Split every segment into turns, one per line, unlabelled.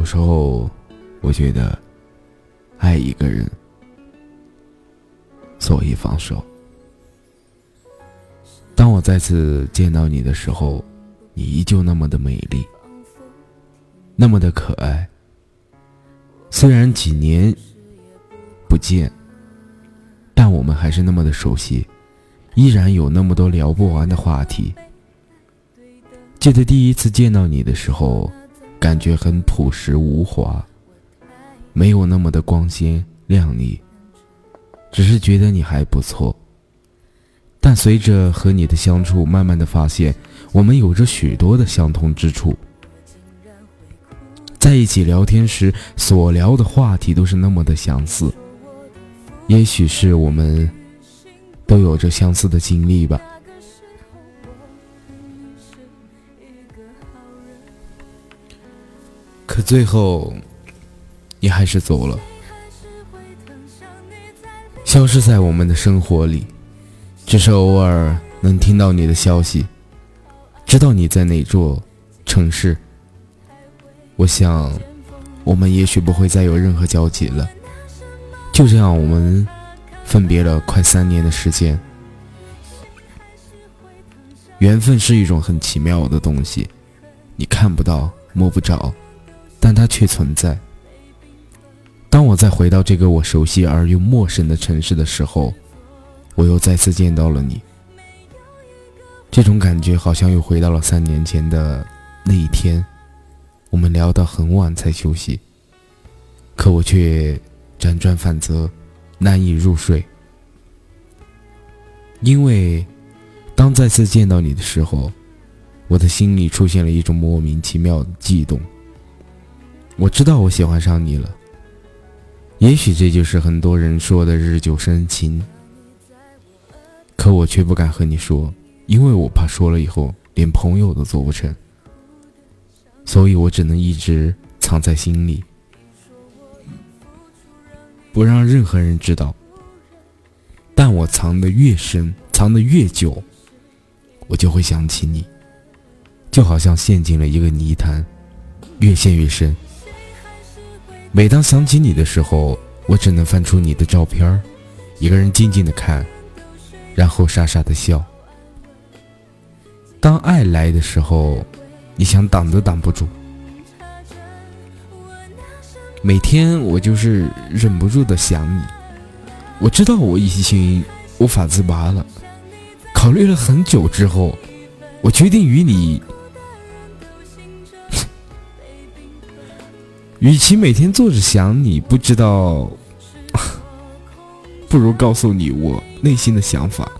有时候，我觉得，爱一个人，所以放手。当我再次见到你的时候，你依旧那么的美丽，那么的可爱。虽然几年不见，但我们还是那么的熟悉，依然有那么多聊不完的话题。记得第一次见到你的时候。感觉很朴实无华，没有那么的光鲜亮丽，只是觉得你还不错。但随着和你的相处，慢慢的发现我们有着许多的相同之处，在一起聊天时所聊的话题都是那么的相似，也许是我们都有着相似的经历吧。可最后，你还是走了，消失在我们的生活里。只是偶尔能听到你的消息，知道你在哪座城市。我想，我们也许不会再有任何交集了。就这样，我们分别了快三年的时间。缘分是一种很奇妙的东西，你看不到，摸不着。但它却存在。当我再回到这个我熟悉而又陌生的城市的时候，我又再次见到了你。这种感觉好像又回到了三年前的那一天，我们聊到很晚才休息，可我却辗转反侧，难以入睡。因为当再次见到你的时候，我的心里出现了一种莫名其妙的悸动。我知道我喜欢上你了，也许这就是很多人说的日久生情。可我却不敢和你说，因为我怕说了以后连朋友都做不成，所以我只能一直藏在心里，不让任何人知道。但我藏得越深，藏得越久，我就会想起你，就好像陷进了一个泥潭，越陷越深。每当想起你的时候，我只能翻出你的照片一个人静静的看，然后傻傻的笑。当爱来的时候，你想挡都挡不住。每天我就是忍不住的想你，我知道我已经无法自拔了。考虑了很久之后，我决定与你。与其每天坐着想你，不知道，不如告诉你我内心的想法。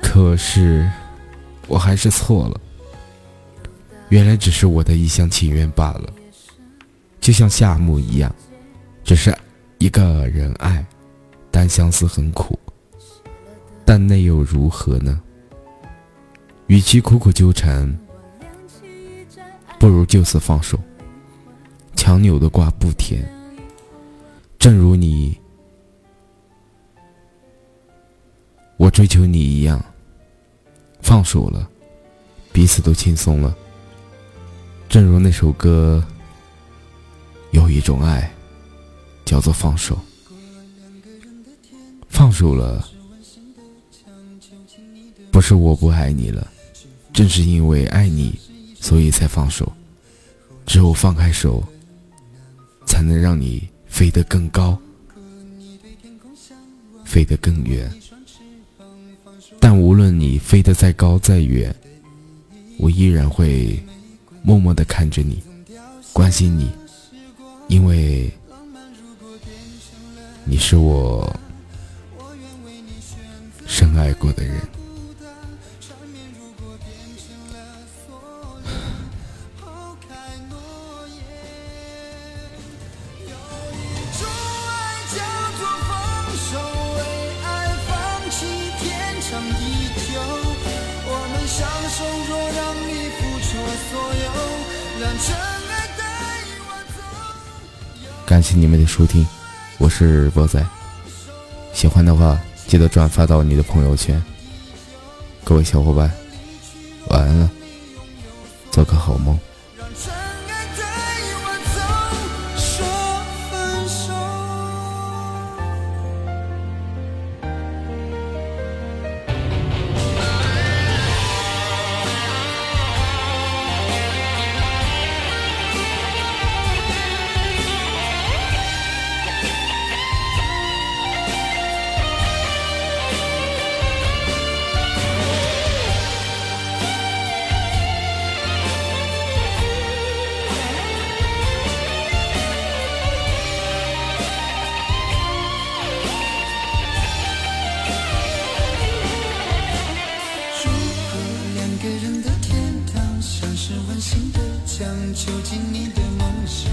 可是，我还是错了。原来只是我的一厢情愿罢了。就像夏目一样，只是一个人爱，单相思很苦。但那又如何呢？与其苦苦纠缠，不如就此放手。强扭的瓜不甜，正如你，我追求你一样，放手了，彼此都轻松了。正如那首歌，有一种爱，叫做放手。放手了，不是我不爱你了，正是因为爱你，所以才放手。只有放开手。才能让你飞得更高，飞得更远。但无论你飞得再高再远，我依然会默默地看着你，关心你，因为你是我深爱过的人。感谢你们的收听，我是波仔。喜欢的话，记得转发到你的朋友圈。各位小伙伴，晚安了，做个好梦。
囚禁你的梦想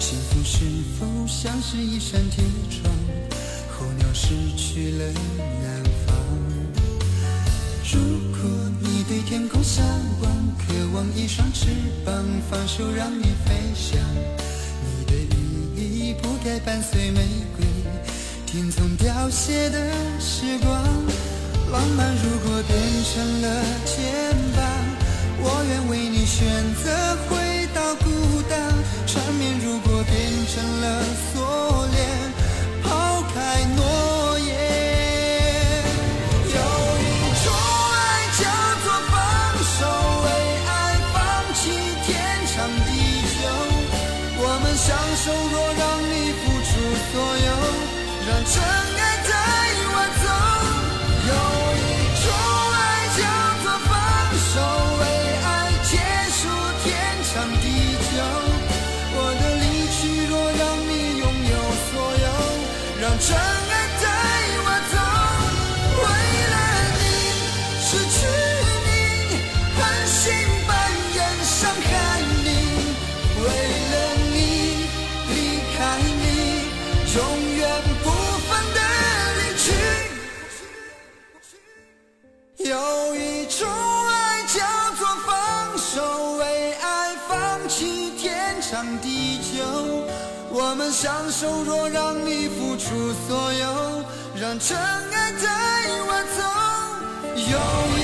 幸福是否像是一扇铁窗候鸟失去了南方如果你对天空向往渴望一双翅膀放手让你飞翔。你的羽翼不该伴随玫瑰听从凋谢的时光浪漫如果变真爱带我走为了你失去你狠心扮演伤害你为了你离开你永远不分的离去有一种爱叫做放手为爱放弃天长地久我们相守，若让你付出所有，让真爱带我走。有一